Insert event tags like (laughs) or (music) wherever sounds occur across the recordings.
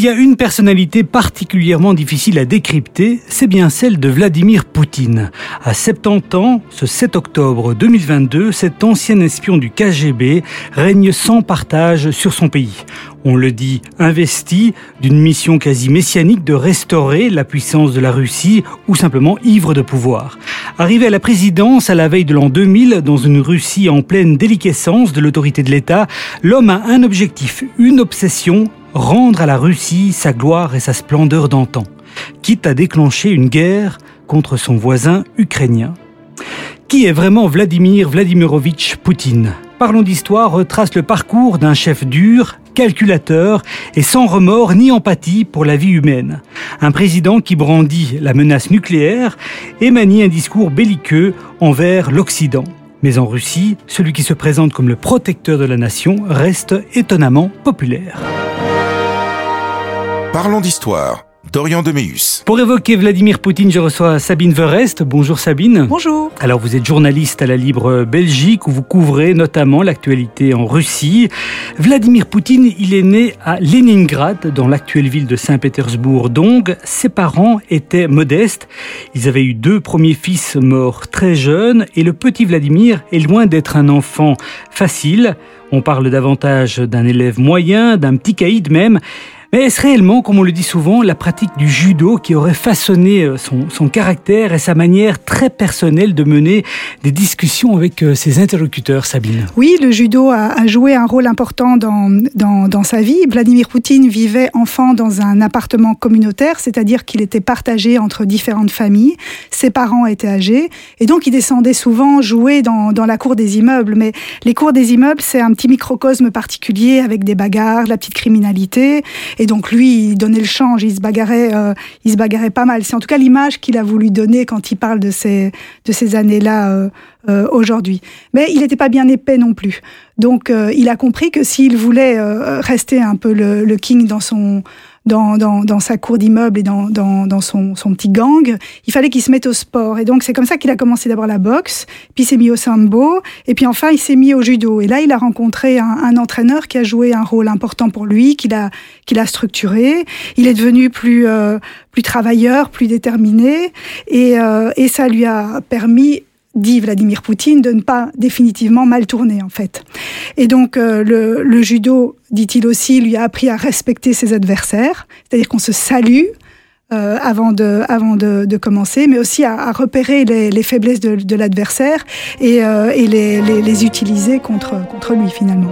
S'il y a une personnalité particulièrement difficile à décrypter, c'est bien celle de Vladimir Poutine. À 70 ans, ce 7 octobre 2022, cet ancien espion du KGB règne sans partage sur son pays. On le dit investi d'une mission quasi messianique de restaurer la puissance de la Russie ou simplement ivre de pouvoir. Arrivé à la présidence à la veille de l'an 2000 dans une Russie en pleine déliquescence de l'autorité de l'État, l'homme a un objectif, une obsession, rendre à la Russie sa gloire et sa splendeur d'antan, quitte à déclencher une guerre contre son voisin ukrainien. Qui est vraiment Vladimir Vladimirovitch Poutine? Parlons d'histoire retrace le parcours d'un chef dur, calculateur et sans remords ni empathie pour la vie humaine. Un président qui brandit la menace nucléaire et manie un discours belliqueux envers l'Occident. Mais en Russie, celui qui se présente comme le protecteur de la nation reste étonnamment populaire. Parlons d'histoire. Dorian Deméus. Pour évoquer Vladimir Poutine, je reçois Sabine Verest. Bonjour Sabine. Bonjour. Alors vous êtes journaliste à la Libre Belgique où vous couvrez notamment l'actualité en Russie. Vladimir Poutine, il est né à Leningrad, dans l'actuelle ville de Saint-Pétersbourg. Donc ses parents étaient modestes. Ils avaient eu deux premiers fils morts très jeunes et le petit Vladimir est loin d'être un enfant facile. On parle davantage d'un élève moyen, d'un petit caïd même. Mais est-ce réellement, comme on le dit souvent, la pratique du judo qui aurait façonné euh, son, caractère et sa manière très personnelle de mener des discussions avec euh, ses interlocuteurs, Sabine? Oui, le judo a, joué un rôle important dans, dans, dans, sa vie. Vladimir Poutine vivait enfant dans un appartement communautaire, c'est-à-dire qu'il était partagé entre différentes familles. Ses parents étaient âgés et donc il descendait souvent jouer dans, dans la cour des immeubles. Mais les cours des immeubles, c'est un petit microcosme particulier avec des bagarres, la petite criminalité. Et donc lui, il donnait le change, il se bagarrait, euh, il se bagarrait pas mal. C'est en tout cas l'image qu'il a voulu donner quand il parle de ces de ces années-là euh, euh, aujourd'hui. Mais il n'était pas bien épais non plus. Donc euh, il a compris que s'il voulait euh, rester un peu le, le king dans son dans, dans, dans, sa cour d'immeuble et dans, dans, dans son, son, petit gang, il fallait qu'il se mette au sport. Et donc c'est comme ça qu'il a commencé d'abord la boxe, puis il s'est mis au sambo, et puis enfin il s'est mis au judo. Et là il a rencontré un, un entraîneur qui a joué un rôle important pour lui, qu'il a, qu'il a structuré. Il est devenu plus, euh, plus travailleur, plus déterminé, et, euh, et ça lui a permis dit Vladimir Poutine, de ne pas définitivement mal tourner en fait. Et donc euh, le, le, judo, dit-il aussi, lui a appris à respecter ses adversaires, c'est-à-dire qu'on se salue. Euh, avant de avant de, de, commencer, mais aussi à, à repérer les, les, faiblesses de, de l'adversaire et, euh, et les, les, les, utiliser contre contre lui finalement.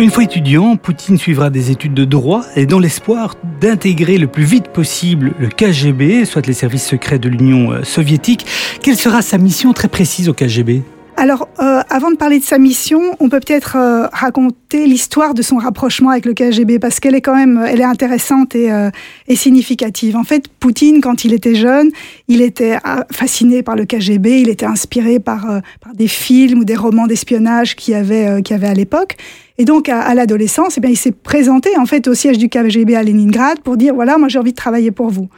Une fois étudiant, Poutine suivra des études de droit et dans l'espoir d'intégrer le plus vite possible le KGB, soit les services secrets de l'Union euh, soviétique. Quelle sera sa mission très précise au KGB alors, euh, avant de parler de sa mission, on peut peut-être euh, raconter l'histoire de son rapprochement avec le KGB parce qu'elle est quand même, elle est intéressante et, euh, et, significative. En fait, Poutine, quand il était jeune, il était euh, fasciné par le KGB, il était inspiré par, euh, par des films ou des romans d'espionnage qu'il y avait, qu'il y avait à l'époque. Et donc, à, à l'adolescence, eh bien, il s'est présenté en fait au siège du KGB à Leningrad pour dire voilà, moi j'ai envie de travailler pour vous.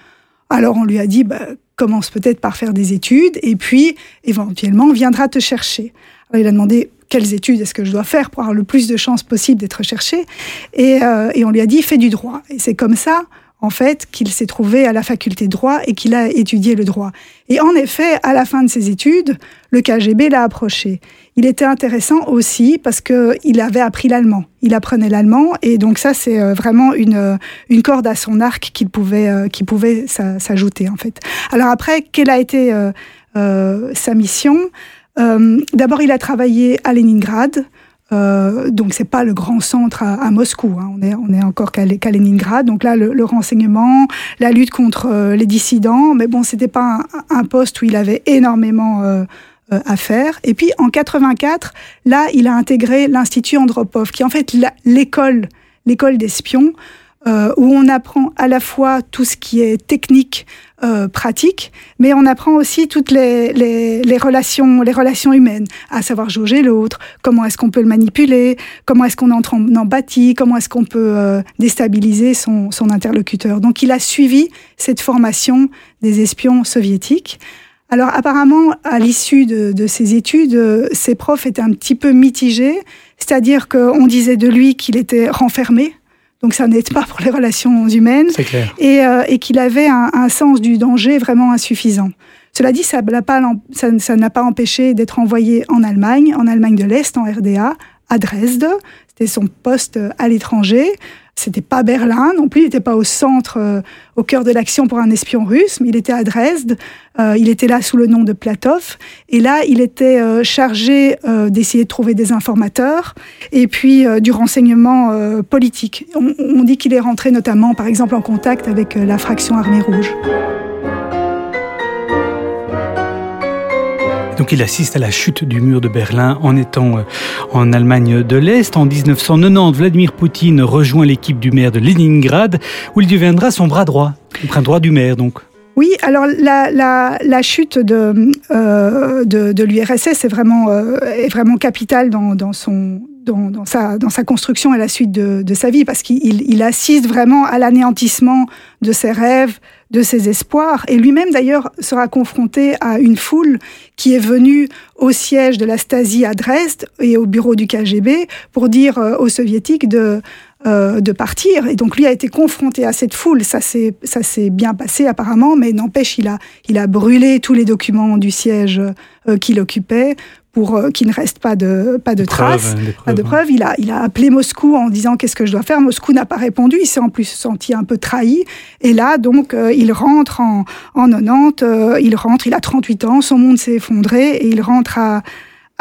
Alors on lui a dit bah, commence peut-être par faire des études et puis éventuellement viendra te chercher. Alors, il a demandé quelles études est-ce que je dois faire pour avoir le plus de chances possible d'être recherché et, euh, et on lui a dit fais du droit. Et c'est comme ça en fait, qu'il s'est trouvé à la faculté de droit et qu'il a étudié le droit. Et en effet, à la fin de ses études, le KGB l'a approché. Il était intéressant aussi parce que il avait appris l'allemand. Il apprenait l'allemand et donc ça c'est vraiment une une corde à son arc qu'il pouvait euh, qui pouvait s'ajouter en fait. Alors après, quelle a été euh, euh, sa mission? Euh, D'abord, il a travaillé à Leningrad. Euh, donc c'est pas le grand centre à, à Moscou. Hein. On est on est encore qu'à qu Leningrad. Donc là le, le, renseignement, la lutte contre euh, les dissidents. Mais bon, c'était pas un, un, poste où il avait énormément euh, à faire. Et puis en 84, là, il a intégré l'institut Andropov, qui est en fait l'école l'école d'espions euh, où on apprend à la fois tout ce qui est technique, euh, pratique, mais on apprend aussi toutes les, les, les, relations, les relations humaines, à savoir jauger l'autre, comment est-ce qu'on peut le manipuler, comment est-ce qu'on entre en empathie, comment est-ce qu'on peut euh, déstabiliser son, son interlocuteur. Donc il a suivi cette formation des espions soviétiques. Alors apparemment, à l'issue de, de, ces études, ses profs étaient un petit peu mitigés, c'est-à-dire qu'on disait de lui qu'il était renfermé, donc ça n'aide pas pour les relations humaines, clair. et, euh, et qu'il avait un, un, sens du danger vraiment insuffisant. Cela dit, ça n'a pas, ça, n'a pas empêché d'être envoyé en Allemagne, en Allemagne de l'Est, en RDA, à Dresde. C'était son poste à l'étranger. C'était pas Berlin non plus, il n'était pas au centre, euh, au cœur de l'action pour un espion russe, mais il était à Dresde. Euh, il était là sous le nom de Platov. Et là, il était euh, chargé euh, d'essayer de trouver des informateurs et puis euh, du renseignement euh, politique. On, on dit qu'il est rentré notamment, par exemple, en contact avec la fraction Armée Rouge. Donc il assiste à la chute du mur de Berlin en étant euh, en Allemagne de l'Est. En 1990, Vladimir Poutine rejoint l'équipe du maire de Leningrad où il deviendra son bras droit, le bras droit du maire donc. Oui, alors la, chute de, euh, l'URSS est vraiment, euh, vraiment capitale dans, sa, construction et la suite de, sa vie, parce qu'il il assiste vraiment à l'anéantissement de ses rêves, de ses espoirs. Et lui-même, d'ailleurs, sera confronté à une foule qui est venue au siège de la Stasi à Dresde et au bureau du KGB pour dire euh, aux soviétiques de euh, de partir. Et donc lui a été confronté à cette foule. Ça s'est ça s'est bien passé apparemment, mais n'empêche il a il a brûlé tous les documents du siège euh, qu'il occupait pour euh, qu'il ne reste pas de pas de traces, preuves, pas de preuves. Il a il a appelé Moscou en disant qu'est-ce que je dois faire? Moscou n'a pas répondu. Il s'est en plus senti un peu trahi. Et là donc euh, il rentre en en 90. Euh, il rentre. Il a 38 ans. Son monde s'est effondré et il rentre à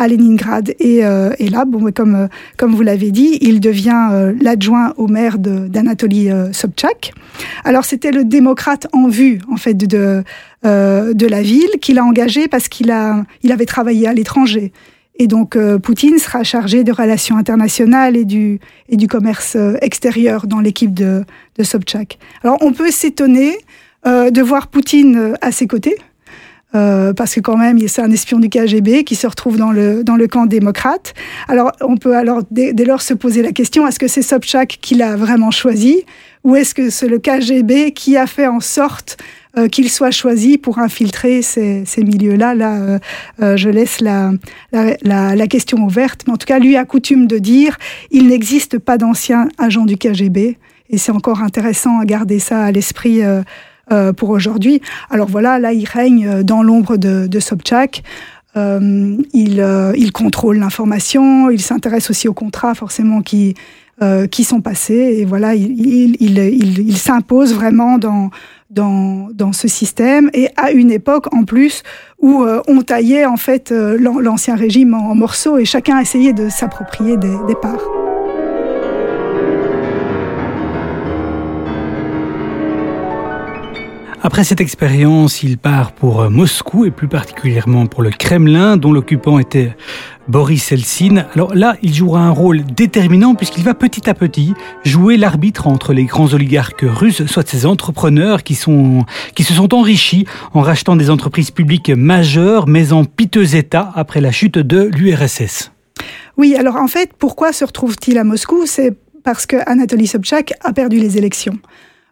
à Leningrad. Et, euh, et là, bon, comme, euh, comme vous l'avez dit, il devient euh, l'adjoint au maire d'Anatoly Sobchak. Alors, c'était le démocrate en vue, en fait, de, euh, de la ville qu'il a engagé parce qu'il a, il avait travaillé à l'étranger. Et donc, euh, Poutine sera chargé de relations internationales et du, et du commerce extérieur dans l'équipe de, de Sobchak. Alors, on peut s'étonner euh, de voir Poutine à ses côtés, euh, parce que quand même, c'est un espion du KGB qui se retrouve dans le, dans le camp démocrate. Alors, on peut alors dès, dès lors se poser la question, est-ce que c'est Sobchak qui l'a vraiment choisi ou est-ce que c'est le KGB qui a fait en sorte euh, qu'il soit choisi pour infiltrer ces, ces milieux-là Là, euh, euh, je laisse la, la, la, question ouverte. Mais en tout cas, lui a coutume de dire, il n'existe pas d'anciens agents du KGB. Et c'est encore intéressant à garder ça à l'esprit euh, pour aujourd'hui. Alors voilà, là, il règne dans l'ombre de, de Sobchak. Euh, il, euh, il contrôle l'information, il s'intéresse aussi aux contrats forcément qui, euh, qui sont passés. Et voilà, il, il, il, s'impose vraiment dans, dans, dans ce système. Et à une époque, en plus, où euh, on taillait en fait euh, l'ancien régime en, en, morceaux et chacun essayait de s'approprier des, des parts. Après cette expérience, il part pour Moscou et plus particulièrement pour le Kremlin, dont l'occupant était Boris Eltsine. Alors là, il jouera un rôle déterminant puisqu'il va petit à petit jouer l'arbitre entre les grands oligarques russes, soit ces entrepreneurs qui, sont, qui se sont enrichis en rachetant des entreprises publiques majeures, mais en piteux état après la chute de l'URSS. Oui, alors en fait, pourquoi se retrouve-t-il à Moscou? C'est parce que Anatoly Sobchak a perdu les élections.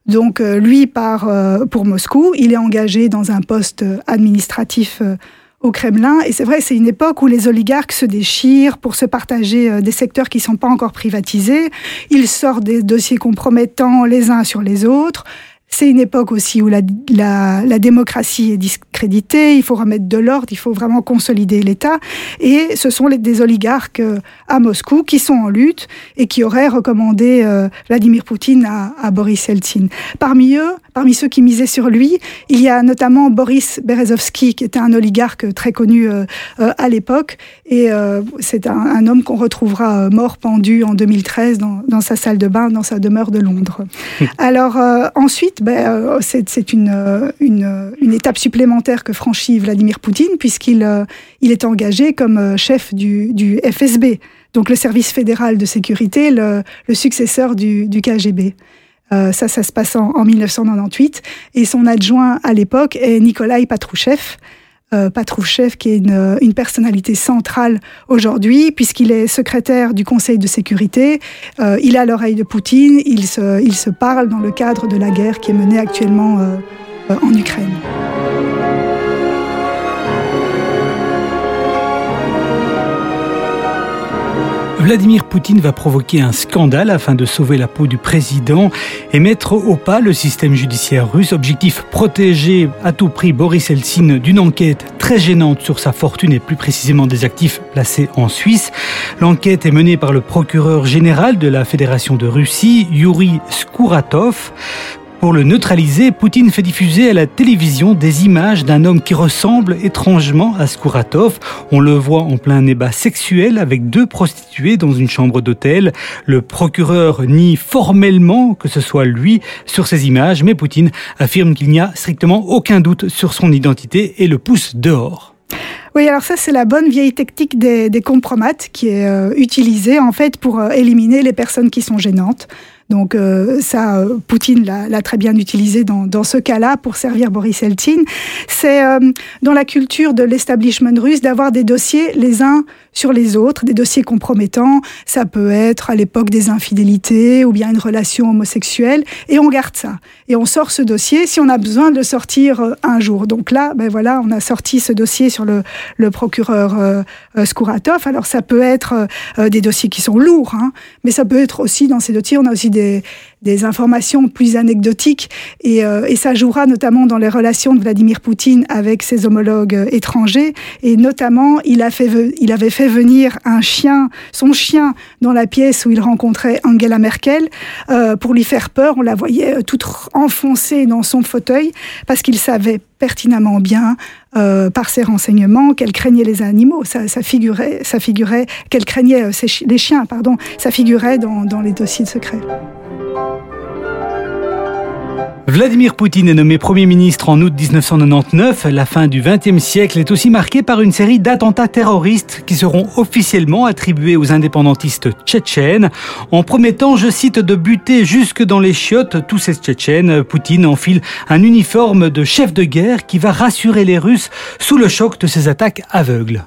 Donc euh, lui part euh, pour Moscou, il est engagé dans un poste administratif euh, au Kremlin. Et c'est vrai, c'est une époque où les oligarques se déchirent pour se partager des secteurs qui ne sont pas encore privatisés. Ils sortent des dossiers compromettants les uns sur les autres. C'est une époque aussi où la, la, la, démocratie est discréditée, il faut remettre de l'ordre, il faut vraiment consolider l'État. Et ce sont les, des oligarques à Moscou qui sont en lutte et qui auraient recommandé euh, Vladimir Poutine à, à Boris Eltsine. Parmi eux, parmi ceux qui misaient sur lui, il y a notamment Boris Berezovsky, qui était un oligarque très connu euh, euh, à l'époque. Et euh, c'est un, un, homme qu'on retrouvera mort pendu en 2013 dans, dans, sa salle de bain, dans sa demeure de Londres. (laughs) Alors ensuite, ben, c'est une, une, une, étape supplémentaire que franchit Vladimir Poutine, puisqu'il il est engagé comme chef du, FSB, donc le service fédéral de sécurité, le, successeur du, KGB. Euh, ça, ça se passe en, en, 1998. Et son adjoint à l'époque est Nikolai Patrouchev. Euh, Patrouchev, qui est une, une personnalité centrale aujourd'hui, puisqu'il est secrétaire du Conseil de sécurité. Euh, il a l'oreille de Poutine. Il se, il se parle dans le cadre de la guerre qui est menée actuellement euh, en Ukraine. Vladimir Poutine va provoquer un scandale afin de sauver la peau du président et mettre au pas le système judiciaire russe. Objectif protéger à tout prix Boris Eltsine d'une enquête très gênante sur sa fortune et plus précisément des actifs placés en Suisse. L'enquête est menée par le procureur général de la Fédération de Russie, Yuri Skouratov. Pour le neutraliser, Poutine fait diffuser à la télévision des images d'un homme qui ressemble étrangement à Skouratov. On le voit en plein débat sexuel avec deux prostituées dans une chambre d'hôtel. Le procureur nie formellement que ce soit lui sur ces images, mais Poutine affirme qu'il n'y a strictement aucun doute sur son identité et le pousse dehors. Oui, alors ça c'est la bonne vieille technique des, des compromates qui est euh, utilisée en fait pour euh, éliminer les personnes qui sont gênantes. Donc euh, ça, euh, Poutine l'a très bien utilisé dans, dans ce cas-là pour servir Boris Eltsine. C'est euh, dans la culture de l'establishment russe d'avoir des dossiers les uns sur les autres, des dossiers compromettants. Ça peut être à l'époque des infidélités ou bien une relation homosexuelle, et on garde ça. Et on sort ce dossier si on a besoin de le sortir un jour. Donc là, ben voilà, on a sorti ce dossier sur le, le procureur euh, Skouratov. Alors ça peut être des dossiers qui sont lourds, hein, mais ça peut être aussi dans ces dossiers, on a aussi des des, informations plus anecdotiques et, euh, et, ça jouera notamment dans les relations de Vladimir Poutine avec ses homologues euh, étrangers et notamment il, a fait, il avait fait venir un chien, son chien dans la pièce où il rencontrait Angela Merkel euh, pour lui faire peur. On la voyait euh, toute enfoncée dans son fauteuil parce qu'il savait pertinemment bien euh, par ses renseignements qu'elle craignait les animaux. Ça, figurait, ça figurait qu'elle craignait les chiens, pardon. Ça figurait dans, dans les dossiers de secret. Vladimir Poutine est nommé Premier ministre en août 1999. La fin du XXe siècle est aussi marquée par une série d'attentats terroristes qui seront officiellement attribués aux indépendantistes tchétchènes. En promettant, je cite, de buter jusque dans les chiottes tous ces tchétchènes, Poutine enfile un uniforme de chef de guerre qui va rassurer les Russes sous le choc de ces attaques aveugles.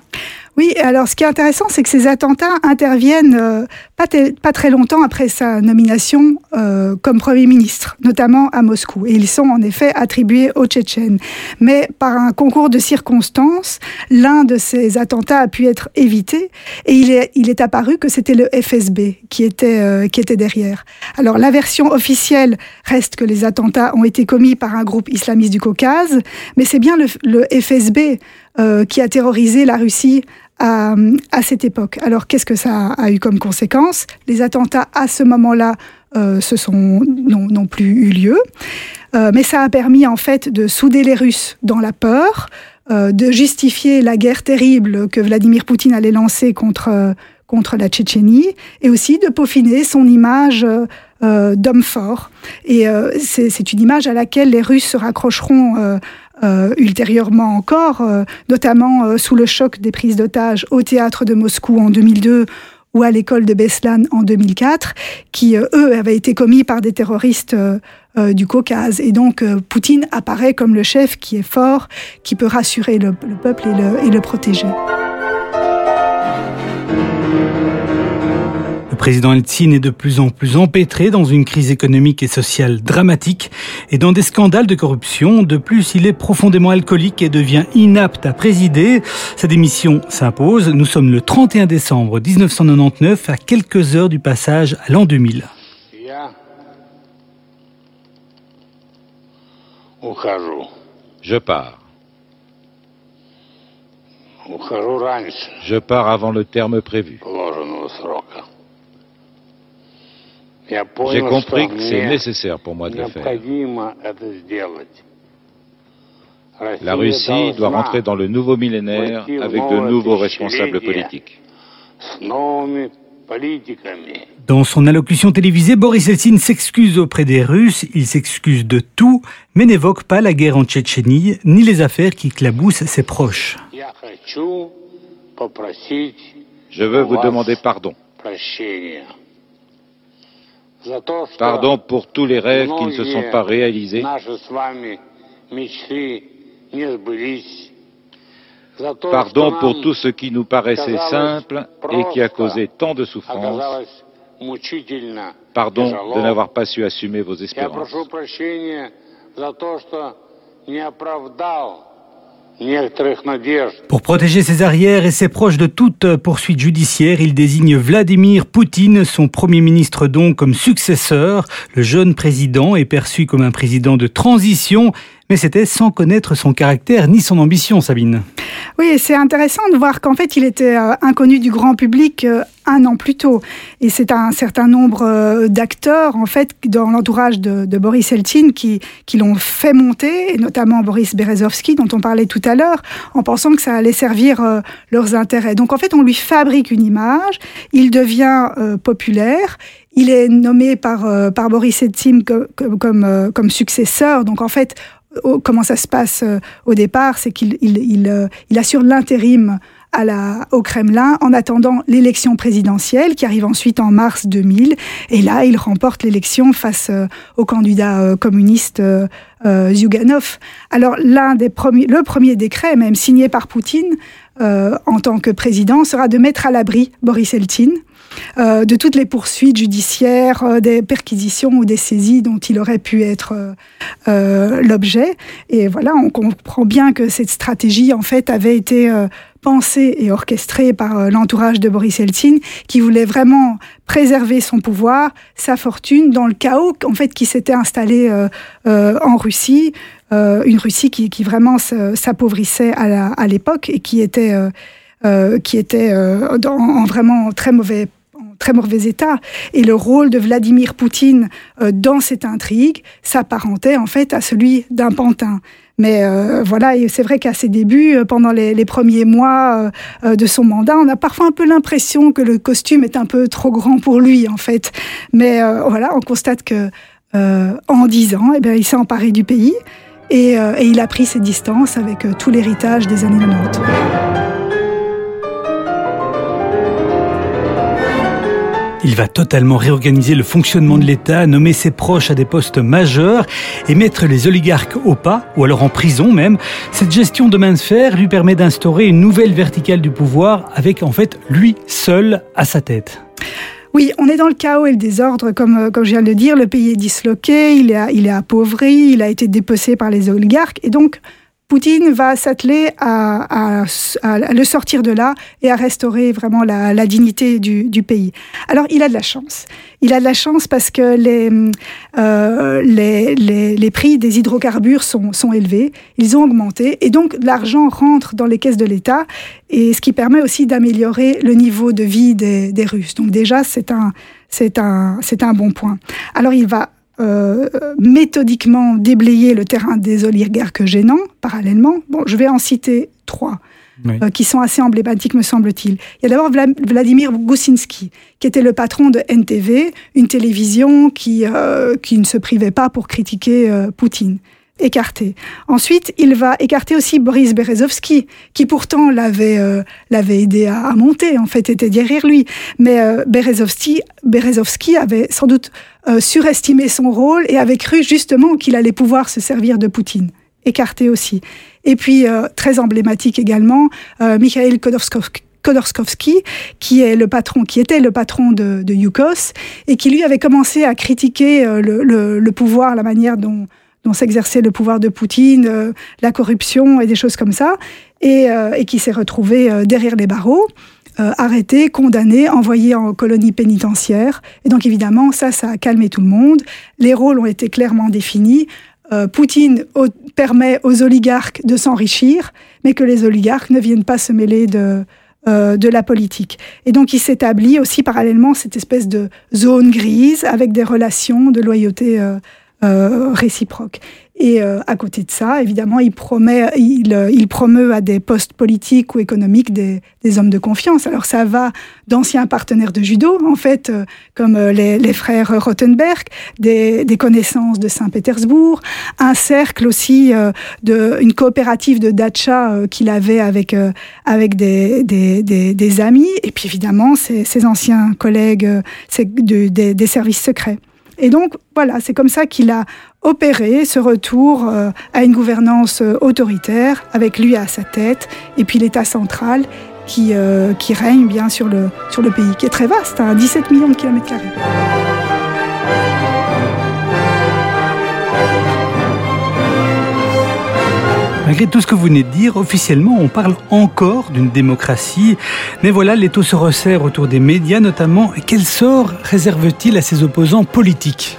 Oui, alors ce qui est intéressant, c'est que ces attentats interviennent euh, pas, très longtemps après sa nomination euh, comme Premier ministre, notamment à Moscou. Et ils sont en effet attribués aux Tchétchènes. Mais par un concours de circonstances, l'un de ces attentats a pu être évité et il est, il est apparu que c'était le FSB qui était, euh, qui était derrière. Alors la version officielle reste que les attentats ont été commis par un groupe islamiste du Caucase, mais c'est bien le, le FSB euh, qui a terrorisé la Russie à, à cette époque. Alors qu'est-ce que ça a eu comme conséquence? Les attentats à ce moment-là euh, se sont n'ont plus eu lieu, euh, mais ça a permis en fait de souder les Russes dans la peur, euh, de justifier la guerre terrible que Vladimir Poutine allait lancer contre contre la Tchétchénie et aussi de peaufiner son image euh, d'homme fort. Et euh, c'est une image à laquelle les Russes se raccrocheront euh, ultérieurement encore, euh, notamment euh, sous le choc des prises d'otages au théâtre de Moscou en 2002 ou à l'école de Beslan en 2004, qui, eux, avaient été commis par des terroristes du Caucase. Et donc, Poutine apparaît comme le chef qui est fort, qui peut rassurer le, le peuple et le, et le protéger. Président Eltsine est de plus en plus empêtré dans une crise économique et sociale dramatique et dans des scandales de corruption. De plus, il est profondément alcoolique et devient inapte à présider. Sa démission s'impose. Nous sommes le 31 décembre 1999 à quelques heures du passage à l'an 2000. Je pars. Je pars avant le terme prévu. J'ai compris que c'est nécessaire pour moi de le faire. La Russie doit rentrer dans le nouveau millénaire avec de nouveaux responsables politiques. Dans son allocution télévisée, Boris Eltsine s'excuse auprès des Russes, il s'excuse de tout, mais n'évoque pas la guerre en Tchétchénie, ni les affaires qui claboussent ses proches. Je veux vous demander pardon. Pardon pour tous les rêves qui ne se sont pas réalisés. Pardon pour tout ce qui nous paraissait simple et qui a causé tant de souffrance. Pardon de n'avoir pas su assumer vos espérances. Pour protéger ses arrières et ses proches de toute poursuite judiciaire, il désigne Vladimir Poutine, son premier ministre donc, comme successeur. Le jeune président est perçu comme un président de transition mais c'était sans connaître son caractère ni son ambition, Sabine. Oui, c'est intéressant de voir qu'en fait, il était euh, inconnu du grand public euh, un an plus tôt. Et c'est un certain nombre euh, d'acteurs, en fait, dans l'entourage de, Boris Eltsine qui, qui l'ont fait monter, et notamment Boris Berezovsky, dont on parlait tout à l'heure, en pensant que ça allait servir leurs intérêts. Donc, en fait, on lui fabrique une image, il devient populaire, il est nommé par, par Boris Eltsine comme, comme, successeur. Donc, en fait, comment ça se passe euh, au départ, c'est qu'il euh, il, assure l'intérim à la, au Kremlin en attendant l'élection présidentielle qui arrive ensuite en mars 2000. Et là, il remporte l'élection face euh, au candidat communiste Zyuganov. Alors, l'un des premiers, le premier décret, même signé par Poutine en tant que président, sera de mettre à l'abri Boris Eltsine euh, de toutes les poursuites judiciaires, euh, des perquisitions ou des saisies dont il aurait pu être euh, l'objet. Et voilà, on comprend bien que cette stratégie, en fait, avait été pensée et orchestrée par l'entourage de Boris Eltsine, qui voulait vraiment préserver son pouvoir, sa fortune, dans le chaos en fait qui s'était installé en Russie, une Russie qui, vraiment s'appauvrissait à l'époque et qui était qui était en vraiment très mauvais très mauvais état. Et le rôle de Vladimir Poutine euh, dans cette intrigue s'apparentait en fait à celui d'un pantin. Mais euh, voilà, et c'est vrai qu'à ses débuts, euh, pendant les, premiers mois de son mandat, on a parfois un peu l'impression que le costume est un peu trop grand pour lui, en fait. Mais voilà, on constate que en dix ans, eh bien, il s'est emparé du pays et, et, il a pris ses distances avec tout l'héritage des années 90. Il va totalement réorganiser le fonctionnement de l'État, nommer ses proches à des postes majeurs et mettre les oligarques au pas, ou alors en prison même. Cette gestion de main de fer lui permet d'instaurer une nouvelle verticale du pouvoir avec en fait lui seul à sa tête. Oui, on est dans le chaos et le désordre, comme, euh, je viens de le dire. Le pays est disloqué, il est, il est appauvri, il a été dépecé par les oligarques. Et donc, Poutine va s'atteler à, le sortir de là et à restaurer vraiment la, dignité du, pays. Alors, il a de la chance. Il a de la chance parce que les, euh, les, prix des hydrocarbures sont, sont élevés, ils ont augmenté, et donc l'argent rentre dans les caisses de l'État, et ce qui permet aussi d'améliorer le niveau de vie des, des Russes. Donc déjà, c'est un, c'est un, c'est un bon point. Alors, il va euh, méthodiquement déblayer le terrain des oligarques gênants, parallèlement. Bon, je vais en citer trois. Euh, qui sont assez emblématiques, me semble-t-il. Il y a d'abord Vladimir Goussinski, qui était le patron de NTV, une télévision qui, euh, qui ne se privait pas pour critiquer Poutine écarté. Ensuite, il va écarter aussi Boris Berezovsky, qui pourtant l'avait euh, l'avait aidé à, monter, en fait, était derrière lui. Mais euh, Berezovsky, avait sans doute euh, surestimé son rôle et avait cru justement qu'il allait pouvoir se servir de Poutine. Écarté aussi. Et puis, très emblématique également, Mikhail Khodorkovsky, qui est le patron, qui était le patron de, de Yukos, et qui lui avait commencé à critiquer le, le pouvoir, la manière dont dont s'exerçait le pouvoir de Poutine, euh, la corruption et des choses comme ça, et, euh, et qui s'est retrouvé euh, derrière les barreaux. arrêté, condamné, envoyé en colonie pénitentiaire. Et donc évidemment, ça, ça a calmé tout le monde. Les rôles ont été clairement définis. Poutine permet aux oligarques de s'enrichir, mais que les oligarques ne viennent pas se mêler de, de la politique. Et donc il s'établit aussi parallèlement cette espèce de zone grise avec des relations de loyauté euh, réciproque. Et euh, à côté de ça, évidemment, il promet, il, euh, il promeut à des postes politiques ou économiques des, des, hommes de confiance. Alors ça va d'anciens partenaires de judo, en fait, comme les, les, frères Rothenberg, des, des connaissances de Saint-Pétersbourg, un cercle aussi de une coopérative de dacha qu'il avait avec avec des, des, amis, et puis évidemment ses, ses anciens collègues de, des services secrets. Et donc, voilà, c'est comme ça qu'il a opéré ce retour euh, à une gouvernance euh, autoritaire, avec lui à sa tête, et puis l'État central qui, euh, règne bien sur le, pays, qui est très vaste, hein, 17 millions de kilomètres carrés. Malgré tout ce que vous venez de dire, officiellement, on parle encore d'une démocratie. Mais voilà, l'étau se resserre autour des médias notamment. Quel sort réserve-t-il à ses opposants politiques?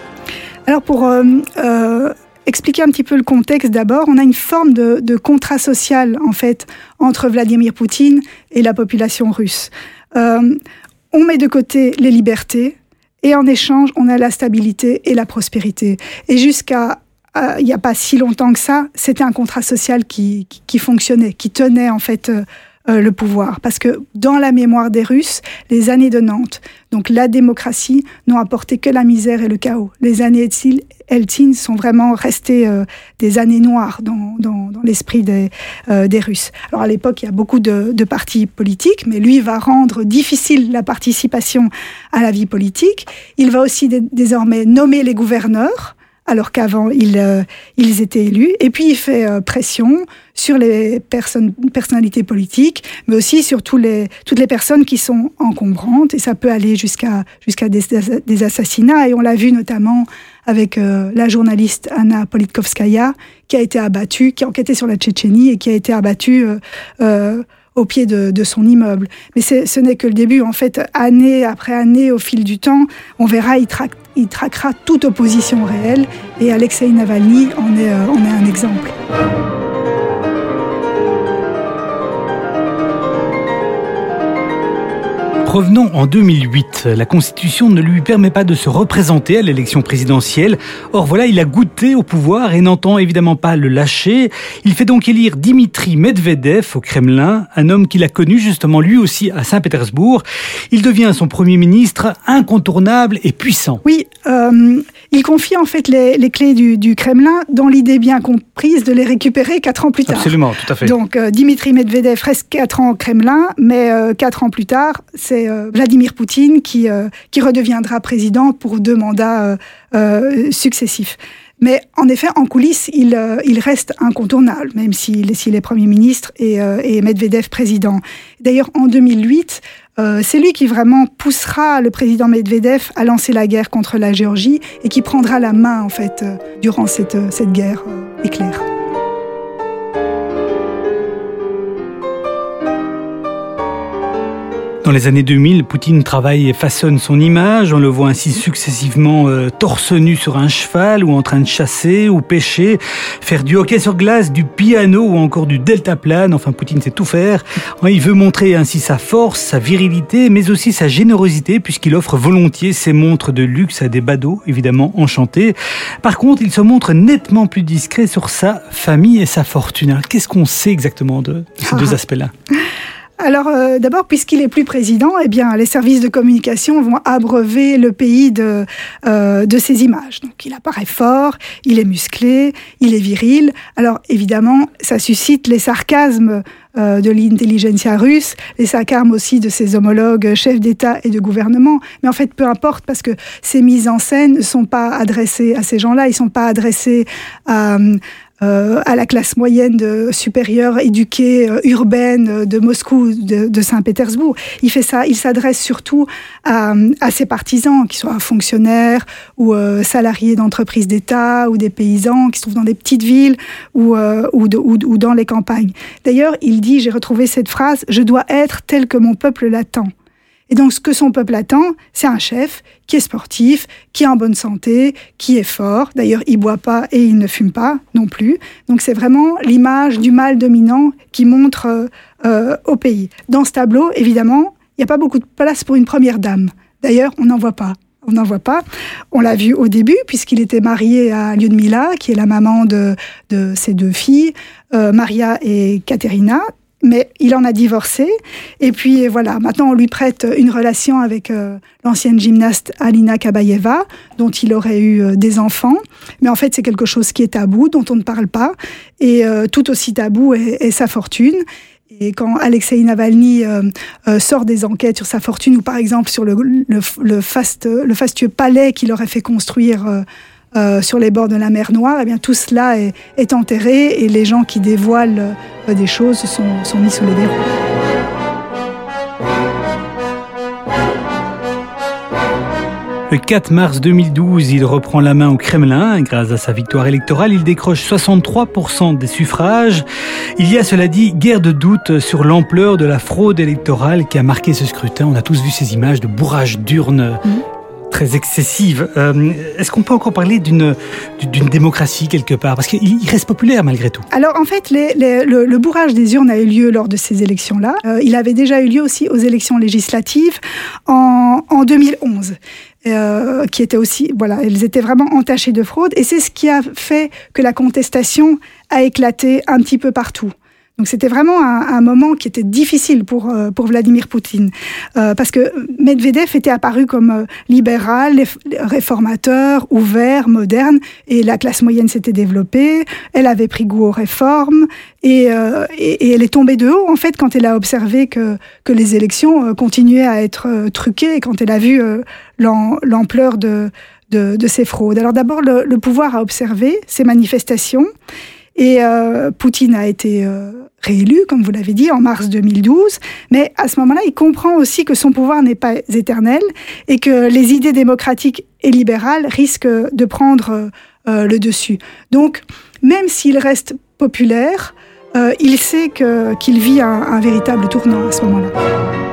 Alors pour euh, euh, expliquer un petit peu le contexte d'abord, on a une forme de, de, contrat social en fait entre Vladimir Poutine et la population russe. Euh, on met de côté les libertés et en échange, on a la stabilité et la prospérité. Et jusqu'à euh, il n'y a pas si longtemps que ça, c'était un contrat social qui, qui, qui, fonctionnait, qui tenait en fait euh, euh, le pouvoir. Parce que dans la mémoire des Russes, les années de Nantes, donc la démocratie, n'ont apporté que la misère et le chaos. Les années Eltsine sont vraiment restées euh, des années noires dans, dans, dans l'esprit des, euh, des Russes. Alors à l'époque, il y a beaucoup de, de, partis politiques, mais lui va rendre difficile la participation à la vie politique. Il va aussi désormais nommer les gouverneurs alors qu'avant ils, euh, ils étaient élus. Et puis il fait euh, pression sur les personnes, personnalités politiques, mais aussi sur tous les, toutes les personnes qui sont encombrantes. Et ça peut aller jusqu'à jusqu'à des, des, assassinats. Et on l'a vu notamment avec euh, la journaliste Anna Politkovskaya, qui a été abattue, qui enquêtait sur la Tchétchénie et qui a été abattue. Au pied de, son immeuble. Mais ce n'est que le début. En fait, année après année, au fil du temps, on verra, il, tra il traquera toute opposition réelle. Et Alexei Navalny en est, euh, en est un exemple. Revenons en 2008. La Constitution ne lui permet pas de se représenter à l'élection présidentielle. Or voilà, il a goûté au pouvoir et n'entend évidemment pas le lâcher. Il fait donc élire Dimitri Medvedev au Kremlin, un homme qu'il a connu justement lui aussi à Saint-Pétersbourg. Il devient son premier ministre incontournable et puissant. Oui, euh, il confie en fait les, les clés du, du, Kremlin dans l'idée bien comprise de les récupérer quatre ans plus tard. Absolument, tout à fait. Donc euh, Dimitri Medvedev reste quatre ans au Kremlin, mais euh, quatre ans plus tard, c'est euh, Vladimir Poutine qui, euh, qui redeviendra président pour deux mandats euh, successifs. Mais en effet, en coulisses, il, il reste incontournable, même s'il si est Premier ministre et, et Medvedev président. D'ailleurs, en 2008, euh, c'est lui qui vraiment poussera le président Medvedev à lancer la guerre contre la Géorgie et qui prendra la main, en fait, durant cette, cette guerre éclair. Dans les années 2000, Poutine travaille et façonne son image. On le voit ainsi successivement euh, torse nu sur un cheval ou en train de chasser ou pêcher, faire du hockey sur glace, du piano ou encore du deltaplane. Enfin, Poutine sait tout faire. Il veut montrer ainsi sa force, sa virilité, mais aussi sa générosité puisqu'il offre volontiers ses montres de luxe à des badauds, évidemment enchantés. Par contre, il se montre nettement plus discret sur sa famille et sa fortune. Qu'est-ce qu'on sait exactement de ces ah. deux aspects-là? (laughs) alors euh, d'abord, puisqu'il est plus président, eh bien les services de communication vont abreuver le pays de euh, de ses images. Donc il apparaît fort, il est musclé, il est viril. Alors évidemment, ça suscite les sarcasmes euh, de l'intelligentsia russe, les sarcasmes aussi de ses homologues chefs d'État et de gouvernement. Mais en fait, peu importe parce que ces mises en scène ne sont pas adressées à ces gens-là, ils sont pas adressés à euh, à la classe moyenne supérieure, éduquée, euh, urbaine euh, de Moscou, de, Saint-Pétersbourg. Il fait ça, il s'adresse surtout à, ses partisans, qui soient fonctionnaires ou salariés d'entreprises d'État ou des paysans qui se trouvent dans des petites villes ou dans les campagnes. D'ailleurs, il dit, j'ai retrouvé cette phrase, je dois être tel que mon peuple l'attend. Et donc, ce que son peuple attend, c'est un chef qui est sportif, qui est en bonne santé, qui est fort. D'ailleurs, il boit pas et il ne fume pas non plus. Donc, c'est vraiment l'image du mâle dominant qui montre euh, euh, au pays. Dans ce tableau, évidemment, il n'y a pas beaucoup de place pour une première dame. D'ailleurs, on n'en voit pas. On n'en voit pas. On l'a vu au début, puisqu'il était marié à Lyudmila, qui est la maman de, ses deux filles, euh, Maria et Katerina mais il en a divorcé. Et puis voilà, maintenant on lui prête une relation avec euh, l'ancienne gymnaste Alina Kabayeva, dont il aurait eu euh, des enfants. Mais en fait, c'est quelque chose qui est tabou, dont on ne parle pas. Et euh, tout aussi tabou est, sa fortune. Et quand Alexei Navalny euh, euh, sort des enquêtes sur sa fortune, ou par exemple sur le, le, le, fastueux palais qu'il aurait fait construire euh, euh, sur les bords de la mer Noire, eh bien tout cela est, est enterré et les gens qui dévoilent euh, des choses sont, sont mis sous les verrous. Le Le 4 mars 2012, il reprend la main au Kremlin. Grâce à sa victoire électorale, il décroche 63% des suffrages. Il y a, cela dit, guère de doute sur l'ampleur de la fraude électorale qui a marqué ce scrutin. On a tous vu ces images de bourrage d'urnes. Mmh très excessive. Euh, est-ce qu'on peut encore parler d'une démocratie quelque part? Parce qu'il reste populaire malgré tout. Alors en fait, le, bourrage des urnes a eu lieu lors de ces élections-là. Euh, il avait déjà eu lieu aussi aux élections législatives en, en 2011. Euh, qui étaient aussi, voilà, elles étaient vraiment entachées de fraude, et c'est ce qui a fait que la contestation a éclaté un petit peu partout. Donc c'était vraiment un, moment qui était difficile pour, euh, pour Vladimir Poutine, euh, parce que Medvedev était apparu comme euh, libéral, réformateur, ouvert, moderne, et la classe moyenne s'était développée, elle avait pris goût aux réformes, et, et, elle est tombée de haut, en fait, quand elle a observé que, que les élections continuaient à être truquées, et quand elle a vu l'ampleur de, de, de, ces fraudes. Alors d'abord, le, le pouvoir a observé ces manifestations, et euh, Poutine a été euh, réélu, comme vous l'avez dit, en mars 2012. Mais à ce moment-là, il comprend aussi que son pouvoir n'est pas éternel et que les idées démocratiques et libérales risquent de prendre euh, le dessus. Donc, même s'il reste populaire, il sait qu'il vit un, un véritable tournant à ce moment-là.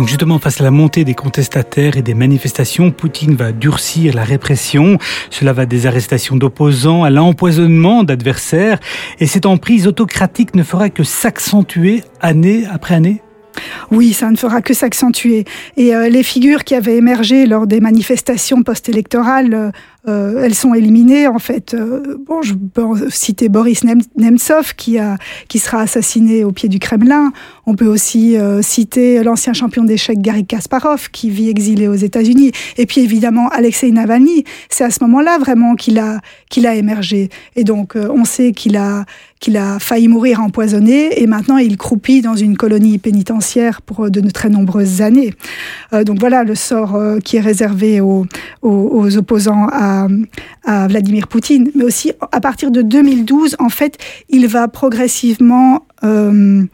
Donc justement, face à la montée des contestataires et des manifestations, Poutine va durcir la répression. Cela va des arrestations d'opposants à l'empoisonnement d'adversaires. Et cette emprise autocratique ne fera que s'accentuer année après année oui, ça ne fera que s'accentuer. Et euh, les figures qui avaient émergé lors des manifestations post-électorales euh, euh, elles sont éliminées en fait. Euh, bon, je peux citer Boris Nemtsov qui a qui sera assassiné au pied du Kremlin. On peut aussi euh, citer l'ancien champion d'échecs Garry Kasparov qui vit exilé aux États-Unis. Et puis évidemment Alexei Navalny. C'est à ce moment-là vraiment qu'il a qu'il a émergé. Et donc on sait qu'il a qu'il a failli mourir empoisonné et maintenant il croupit dans une colonie pénitentiaire pour de très nombreuses années. donc voilà le sort qui est réservé aux, aux, aux opposants à à, Vladimir Poutine, mais aussi à partir de 2012, en fait, il va progressivement euh,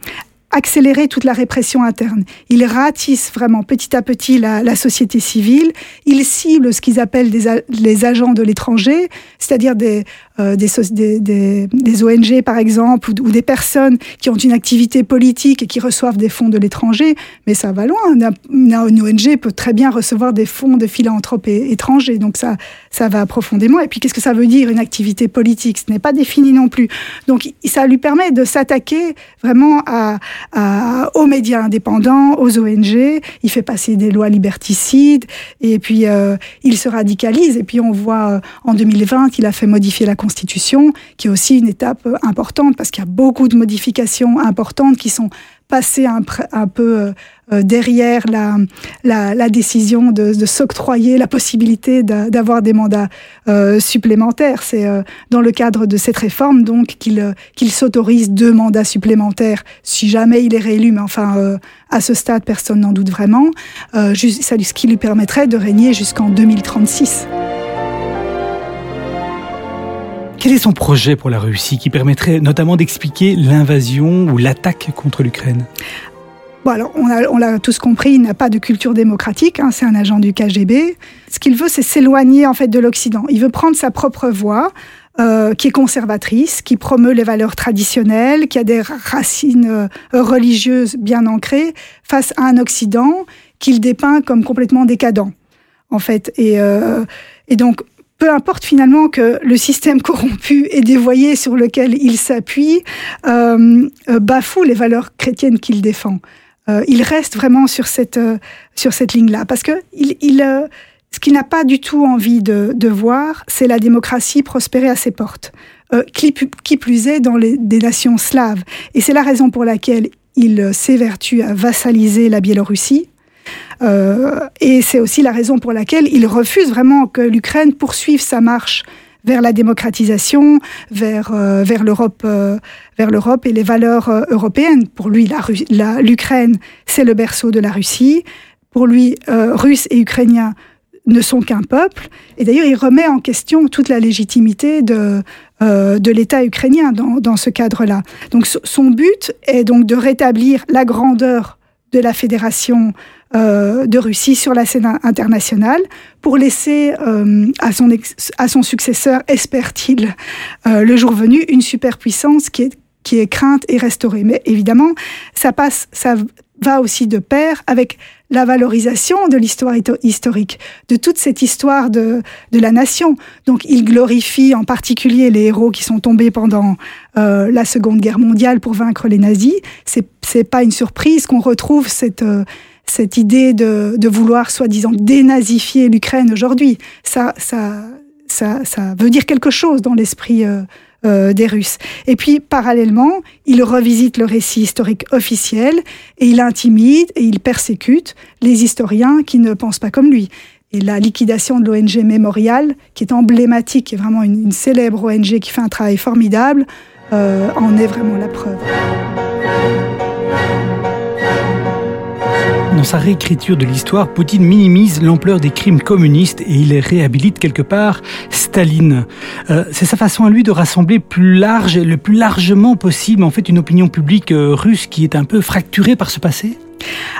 accélérer toute la répression interne. Il ratisse vraiment petit à petit la, société civile. Il cible ce qu'ils appellent des, les agents de l'étranger, c'est-à-dire des, euh, ONG par exemple, ou, des personnes qui ont une activité politique et qui reçoivent des fonds de l'étranger. Mais ça va loin. Une, ONG peut très bien recevoir des fonds de philanthropes étrangers. Donc ça, ça va profondément. Et puis qu'est-ce que ça veut dire une activité politique? Ce n'est pas défini non plus. Donc ça lui permet de s'attaquer vraiment à aux médias indépendants, aux ONG. Il fait passer des lois liberticides et puis euh, il se radicalise. Et puis on voit euh, en 2020, il a fait modifier la Constitution, qui est aussi une étape importante parce qu'il y a beaucoup de modifications importantes qui sont passer un, peu euh, euh, derrière la, la, la, décision de, de s'octroyer la possibilité d'avoir des mandats euh, supplémentaires. C'est euh, dans le cadre de cette réforme donc qu'il qu'il s'autorise deux mandats supplémentaires si jamais il est réélu. Mais enfin, à ce stade, personne n'en doute vraiment. Ça, ce qui lui permettrait de régner jusqu'en 2036. Quel est son projet pour la Russie qui permettrait notamment d'expliquer l'invasion ou l'attaque contre l'Ukraine? Bon, alors, on l'a tous compris, il n'a pas de culture démocratique, hein, c'est un agent du KGB. Ce qu'il veut, c'est s'éloigner en fait de l'Occident. Il veut prendre sa propre voie, euh, qui est conservatrice, qui promeut les valeurs traditionnelles, qui a des racines euh, religieuses bien ancrées, face à un Occident qu'il dépeint comme complètement décadent, en fait. Et, euh, et donc, peu importe finalement que le système corrompu et dévoyé sur lequel il s'appuie euh, euh, bafoue les valeurs chrétiennes qu'il défend. Euh, il reste vraiment sur cette, euh, sur cette ligne-là. Parce que il, il euh, ce qu'il n'a pas du tout envie de, de voir, c'est la démocratie prospérer à ses portes. Qui, qui, plus est dans les, des nations slaves. Et c'est la raison pour laquelle il s'évertue à vassaliser la Biélorussie, euh, et c'est aussi la raison pour laquelle il refuse vraiment que l'Ukraine poursuive sa marche vers la démocratisation, vers euh, l'Europe, euh, vers l'Europe et les valeurs européennes. Pour lui, l'Ukraine, c'est le berceau de la Russie. Pour lui, Russes et Ukrainiens ne sont qu'un peuple. Et d'ailleurs, il remet en question toute la légitimité de, de l'État ukrainien dans, dans ce cadre-là. Donc son but est donc de rétablir la grandeur de la Fédération de Russie sur la scène internationale pour laisser à, son à son successeur, espère-t-il, le jour venu, une superpuissance qui est, qui est crainte et restaurée. Mais évidemment, ça passe, ça va aussi de pair avec la valorisation de l'histoire historique, de toute cette histoire de, de la nation. Donc il glorifie en particulier les héros qui sont tombés pendant euh, la Seconde Guerre mondiale pour vaincre les nazis. C'est pas une surprise qu'on retrouve cette, euh, cette idée de, de vouloir soi-disant dénazifier l'Ukraine aujourd'hui. Ça, ça, ça, ça veut dire quelque chose dans l'esprit euh, euh, des Russes. Et puis, parallèlement, il revisite le récit historique officiel et il intimide et il persécute les historiens qui ne pensent pas comme lui. Et la liquidation de l'ONG Mémorial, qui est emblématique, qui est vraiment une, célèbre ONG qui fait un travail formidable, euh, en est vraiment la preuve. Dans sa réécriture de l'histoire, Poutine minimise l'ampleur des crimes communistes et il réhabilite quelque part Staline. Euh, c'est sa façon à lui de rassembler plus large, le plus largement possible, en fait, une opinion publique euh, russe qui est un peu fracturée par ce passé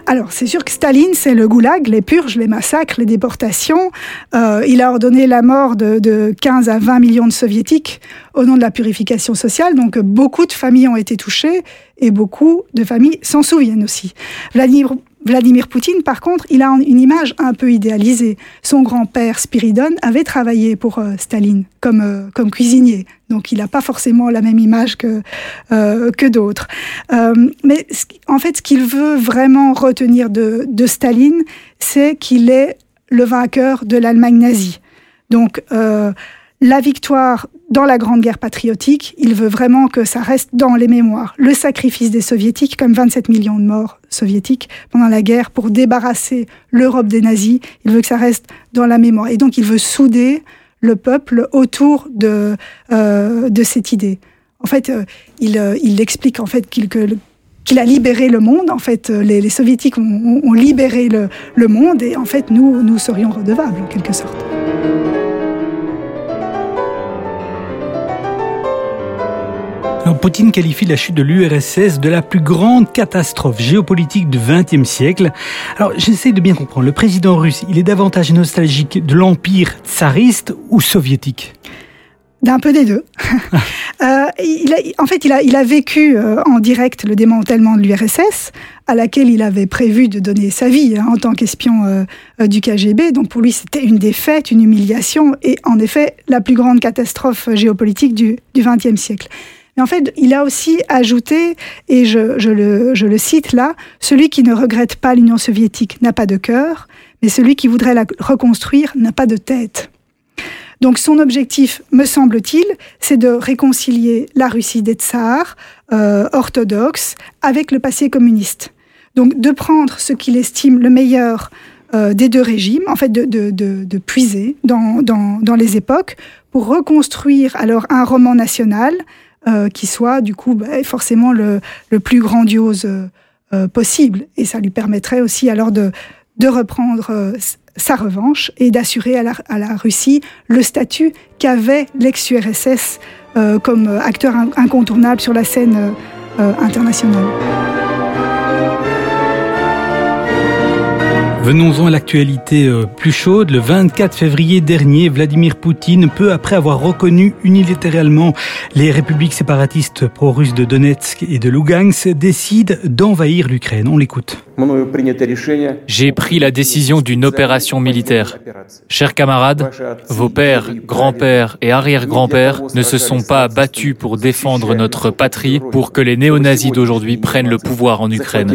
alors, c'est sûr que Staline, c'est le goulag, les purges, les massacres, les déportations. Euh, il a ordonné la mort de, de, 15 à 20 millions de soviétiques au nom de la purification sociale. Donc, beaucoup de familles ont été touchées et beaucoup de familles s'en souviennent aussi. Vladimir Vladimir Poutine, par contre, il a une image un peu idéalisée. Son grand-père Spiridon avait travaillé pour euh, Staline comme, euh, comme cuisinier, donc il n'a pas forcément la même image que, euh, d'autres. mais en fait, ce qu'il veut vraiment retenir de, de Staline, c'est qu'il est le vainqueur de l'Allemagne nazie. Donc, la victoire dans la Grande Guerre patriotique, il veut vraiment que ça reste dans les mémoires. Le sacrifice des soviétiques, comme 27 millions de morts soviétiques pendant la guerre pour débarrasser l'Europe des nazis, il veut que ça reste dans la mémoire. Et donc il veut souder le peuple autour de, euh, de cette idée. En fait, euh, il, euh, il explique en fait qu'il a libéré le monde. En fait, les, soviétiques ont, ont, libéré le, le monde et en fait, nous, nous serions redevables en quelque sorte. Poutine qualifie la chute de l'URSS de la plus grande catastrophe géopolitique du XXe siècle. Alors, j'essaie de bien comprendre. Le président russe, il est davantage nostalgique de l'empire tsariste ou soviétique? D'un peu des deux. (laughs) euh, il a, en fait, il a, il a vécu euh, en direct le démantèlement de l'URSS, à laquelle il avait prévu de donner sa vie hein, en tant qu'espion euh, euh, du KGB. Donc pour lui, c'était une défaite, une humiliation, et en effet, la plus grande catastrophe géopolitique du XXe siècle. Mais en fait, il a aussi ajouté, et je, le, cite là, celui qui ne regrette pas l'Union soviétique n'a pas de cœur, mais celui qui voudrait la reconstruire n'a pas de tête. Donc son objectif, me semble-t-il, c'est de réconcilier la Russie des tsars euh, orthodoxes avec le passé communiste. Donc de prendre ce qu'il estime le meilleur euh, des deux régimes, en fait de puiser dans, dans, dans, les époques pour reconstruire alors un roman national euh, qui soit du coup bah, forcément le, le, plus grandiose euh, euh, possible. Et ça lui permettrait aussi alors de, de reprendre euh, sa revanche et d'assurer à la, à la, Russie le statut qu'avait l'ex-URSS euh, comme acteur incontournable sur la scène internationale. Venons-en à l'actualité euh, plus chaude. Le 24 février dernier, Vladimir Poutine, peu après avoir reconnu unilatéralement les républiques séparatistes pro-russes de Donetsk et de Lugansk, décide d'envahir l'Ukraine. On l'écoute. J'ai pris la décision d'une opération militaire. Chers camarades, vos pères, grands-pères et arrière-grands-pères ne se sont pas battus pour défendre notre patrie pour que les néo-nazis d'aujourd'hui prennent le pouvoir en Ukraine.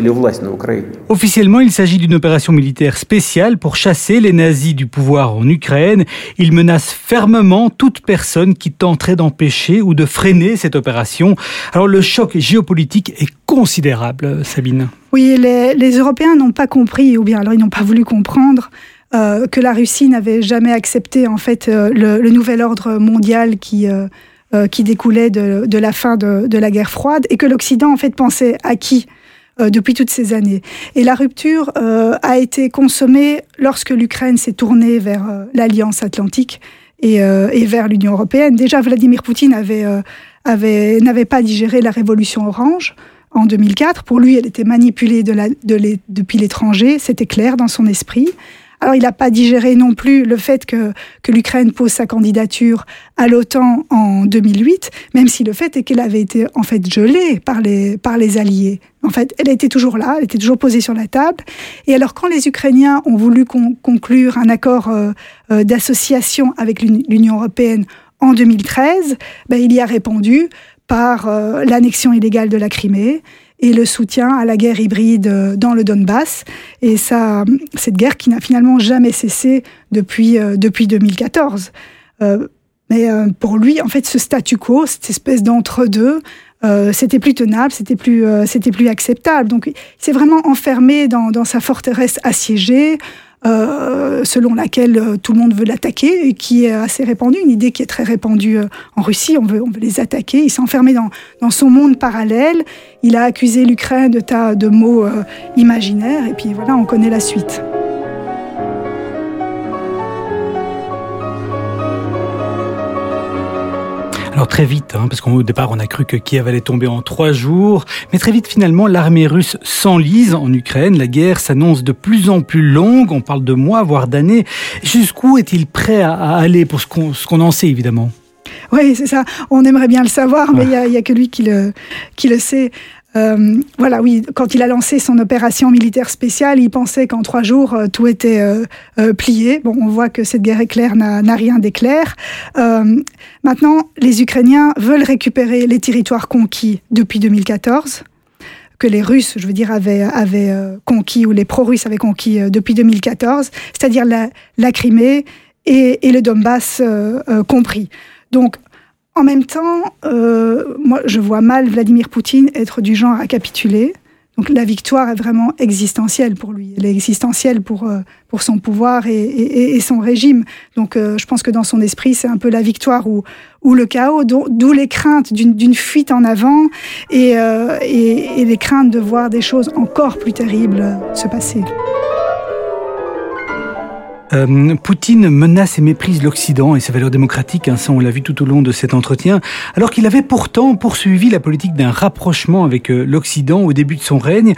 Officiellement, il s'agit d'une opération militaire spéciale pour chasser les nazis du pouvoir en Ukraine. Il menace fermement toute personne qui tenterait d'empêcher ou de freiner cette opération. Alors le choc géopolitique est considérable, Sabine. Oui, les, Européens n'ont pas compris, ou bien alors ils n'ont pas voulu comprendre euh, que la Russie n'avait jamais accepté en fait euh, le, nouvel ordre mondial qui euh, qui découlait de, la fin de, de, la guerre froide et que l'Occident en fait pensait acquis euh, depuis toutes ces années. Et la rupture euh, a été consommée lorsque l'Ukraine s'est tournée vers l'Alliance atlantique et, et vers l'Union européenne. Déjà, Vladimir Poutine avait, avait n'avait pas digéré la révolution orange. en 2004. Pour lui, elle était manipulée de la, de depuis l'étranger, c'était clair dans son esprit. Alors, il n'a pas digéré non plus le fait que, que l'Ukraine pose sa candidature à l'OTAN en 2008, même si le fait est qu'elle avait été en fait gelée par les, par les Alliés. En fait, elle était toujours là, elle était toujours posée sur la table. Et alors, quand les Ukrainiens ont voulu conclure un accord euh, euh, d'association avec l'Union européenne en 2013, ben, il y a répondu par euh, l'annexion illégale de la Crimée et le soutien à la guerre hybride euh, dans le Donbass. Et ça, cette guerre qui n'a finalement jamais cessé depuis, euh, depuis 2014. Euh, mais pour lui, en fait, ce statu quo, cette espèce d'entre-deux, c'était plus tenable, c'était plus, c'était plus acceptable. Donc, il s'est vraiment enfermé dans, dans sa forteresse assiégée. Euh, selon laquelle euh, tout le monde veut l'attaquer et qui est assez répandue, une idée qui est très répandue euh, en Russie. On veut, on veut les attaquer. Il s'est enfermé dans, dans son monde parallèle. Il a accusé l'Ukraine de tas de mots imaginaires et puis voilà, on connaît la suite. Alors très vite, hein, parce qu'au départ on a cru que Kiev allait tomber en trois jours, mais très vite finalement l'armée russe s'enlise en Ukraine, la guerre s'annonce de plus en plus longue, on parle de mois, voire d'années. Jusqu'où est-il prêt à, aller pour ce qu'on en sait évidemment? Oui, c'est ça. On aimerait bien le savoir, mais il n'y a, que lui qui le, qui le sait. Euh, voilà, oui, quand il a lancé son opération militaire spéciale, il pensait qu'en trois jours, euh, tout était euh, plié. Bon, on voit que cette guerre éclair n'a rien d'éclair. maintenant, les Ukrainiens veulent récupérer les territoires conquis depuis 2014 que les Russes, je veux dire, avaient, avaient conquis, ou les pro-russes avaient conquis depuis 2014, c'est-à-dire la, la, Crimée et, et le Donbass compris. Donc, en même temps, euh, moi, je vois mal Vladimir Poutine être du genre à capituler. Donc la victoire est vraiment existentielle pour lui. Elle est existentielle pour, euh, pour son pouvoir et, et, son régime. Donc euh, je pense que dans son esprit, c'est un peu la victoire ou, ou le chaos, d'où les craintes d'une fuite en avant et, et les craintes de voir des choses encore plus terribles se passer. Euh, Poutine menace et méprise l'Occident et ses valeurs démocratiques, hein, ça on l'a vu tout au long de cet entretien, alors qu'il avait pourtant poursuivi la politique d'un rapprochement avec euh, l'Occident au début de son règne.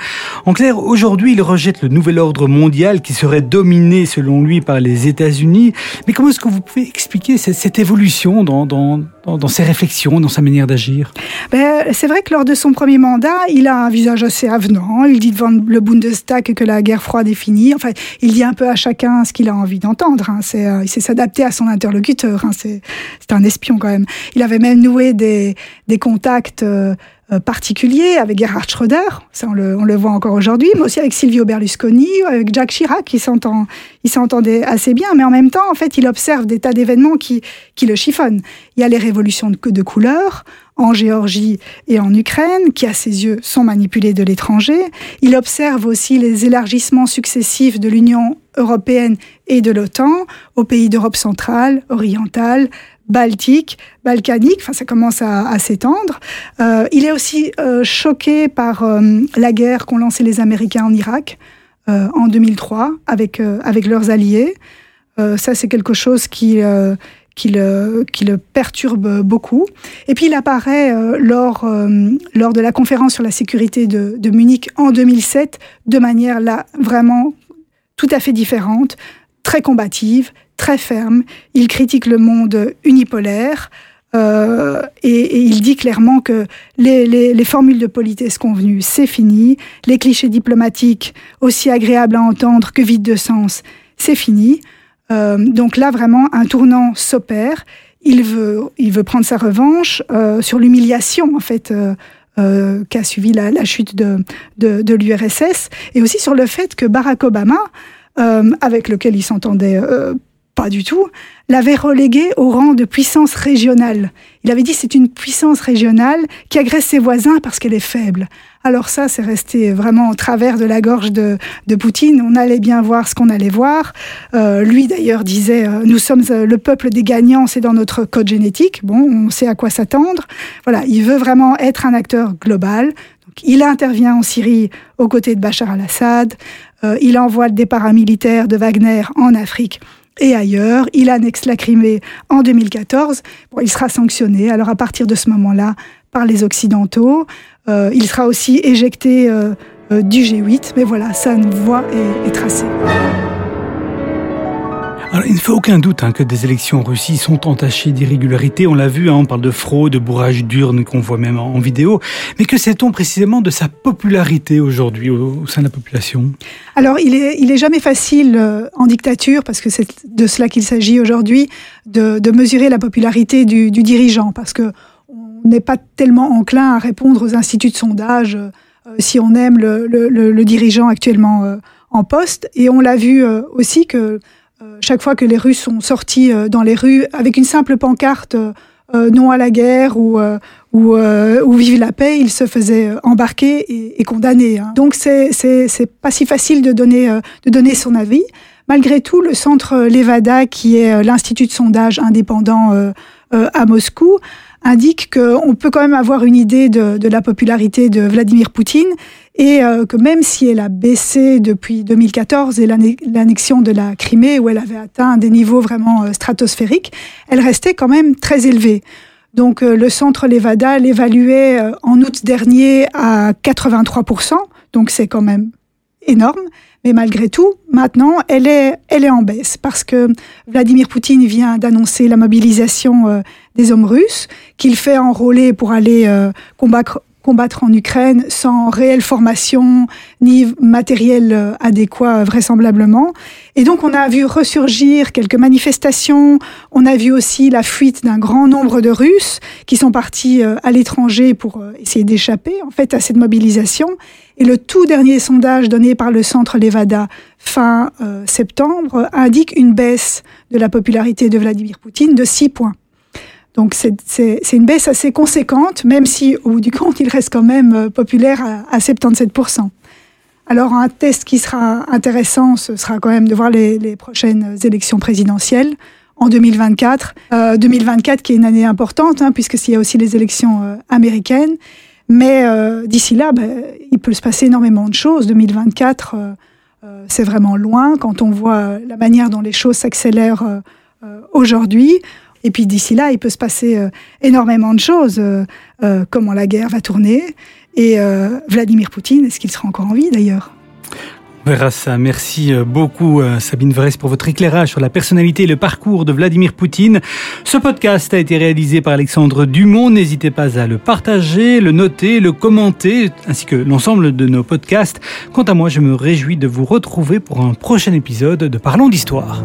En clair, aujourd'hui, il rejette le nouvel ordre mondial qui serait dominé, selon lui, par les États-Unis. Mais comment est-ce que vous pouvez expliquer cette, cette évolution dans, dans, dans, ses réflexions, dans sa manière d'agir ben, C'est vrai que lors de son premier mandat, il a un visage assez avenant. Il dit devant le Bundestag que la guerre froide est finie. Enfin, il dit un peu à chacun ce qu'il a envie d'entendre. Hein. C'est, euh, il sait s'adapter à son interlocuteur. Hein. C'est, un espion quand même. Il avait même noué des, contacts euh, particulier avec Gerhard Schröder, ça on le, voit encore aujourd'hui, mais aussi avec Silvio Berlusconi, avec Jacques Chirac, il s'entend, il s'entendait assez bien, mais en même temps, en fait, il observe des tas d'événements qui, qui le chiffonnent. Il y a les révolutions de, de couleurs en Géorgie et en Ukraine, qui à ses yeux sont manipulés de l'étranger. Il observe aussi les élargissements successifs de l'Union européenne et de l'OTAN aux pays d'Europe centrale, orientale, baltique, balkanique, enfin ça commence à, s'étendre. Euh, il est aussi euh, choqué par euh, la guerre qu'ont lancée les Américains en Irak en 2003 avec, avec leurs alliés. ça c'est quelque chose qui, qui, le, qui le perturbe beaucoup. Et puis il apparaît lors, lors de la conférence sur la sécurité de, de Munich en 2007 de manière là vraiment tout à fait différente, très combative, très ferme. Il critique le monde unipolaire. Euh, et, il dit clairement que les, formules de politesse convenues, c'est fini. Les clichés diplomatiques, aussi agréables à entendre que vides de sens, c'est fini. Euh, donc là, vraiment, un tournant s'opère. Il veut, il veut prendre sa revanche euh, sur l'humiliation, en fait, qu'a suivi la, chute de, de, de l'URSS, et aussi sur le fait que Barack Obama, avec lequel il s'entendait pas du tout, l'avait relégué au rang de puissance régionale. Il avait dit c'est une puissance régionale qui agresse ses voisins parce qu'elle est faible. Alors ça, c'est resté vraiment au travers de la gorge de, de Poutine. On allait bien voir ce qu'on allait voir. Euh, lui d'ailleurs disait euh, nous sommes euh, le peuple des gagnants, c'est dans notre code génétique. Bon, on sait à quoi s'attendre. Voilà, il veut vraiment être un acteur global. Donc, il intervient en Syrie aux côtés de Bachar al-Assad. il envoie des paramilitaires de Wagner en Afrique et ailleurs. Il annexe la Crimée en 2014. Bon, il sera sanctionné. Alors à partir de ce moment-là, par les Occidentaux. il sera aussi éjecté du G8, mais voilà, sa voie est, est tracée il ne fait aucun doute hein, que des élections en Russie sont entachées d'irrégularités. On l'a vu, hein, on parle de fraude, de bourrage d'urnes qu'on voit même en, vidéo. Mais que sait-on précisément de sa popularité aujourd'hui au, sein de la population? Alors, il est, il est jamais facile euh, en dictature, parce que c'est de cela qu'il s'agit aujourd'hui, de, mesurer la popularité du, dirigeant, parce que on n'est pas tellement enclin à répondre aux instituts de sondage euh, si on aime le, dirigeant actuellement euh, en poste. Et on l'a vu aussi que euh, chaque fois que les Russes sont sortis euh, dans les rues avec une simple pancarte euh, non à la guerre ou, ou, vive la paix, ils se faisaient embarquer et, condamner. Hein. Donc c'est c'est pas si facile de donner de donner son avis. Malgré tout, le centre Levada, qui est l'institut de sondage indépendant à Moscou, indique qu'on peut quand même avoir une idée de, de la popularité de Vladimir Poutine et euh, que même si elle a baissé depuis 2014 et l'annexion de la Crimée, où elle avait atteint des niveaux vraiment euh, stratosphériques, elle restait quand même très élevée. Donc euh, le centre Levada l'évaluait en août dernier à 83%, donc c'est quand même énorme. Mais malgré tout, maintenant, elle est, elle est en baisse parce que Vladimir Poutine vient d'annoncer la mobilisation des hommes russes, qu'il fait enrôler pour aller combattre, combattre en Ukraine sans réelle formation ni matériel euh, adéquat vraisemblablement. Et donc on a vu ressurgir quelques manifestations, on a vu aussi la fuite d'un grand nombre de Russes qui sont partis euh, à l'étranger pour euh, essayer d'échapper en fait à cette mobilisation. Et le tout dernier sondage donné par le centre Levada fin septembre indique une baisse de la popularité de Vladimir Poutine de 6 points. Donc c'est une baisse assez conséquente, même si au bout du compte, il reste quand même euh, populaire à, 77%. Alors un test qui sera intéressant, ce sera quand même de voir les, prochaines élections présidentielles en 2024. 2024 euh, qui est une année importante, hein, puisque y a aussi les élections euh, américaines. Mais d'ici là, ben, il peut se passer énormément de choses. 2024, c'est vraiment loin quand on voit la manière dont les choses s'accélèrent aujourd'hui. Et puis d'ici là, il peut se passer euh, énormément de choses, euh, euh, comment la guerre va tourner. Et Vladimir Poutine, est-ce qu'il sera encore en vie d'ailleurs? On verra ça. Merci beaucoup Sabine Vresse pour votre éclairage sur la personnalité et le parcours de Vladimir Poutine. Ce podcast a été réalisé par Alexandre Dumont. N'hésitez pas à le partager, le noter, le commenter, ainsi que l'ensemble de nos podcasts. Quant à moi, je me réjouis de vous retrouver pour un prochain épisode de Parlons d'Histoire.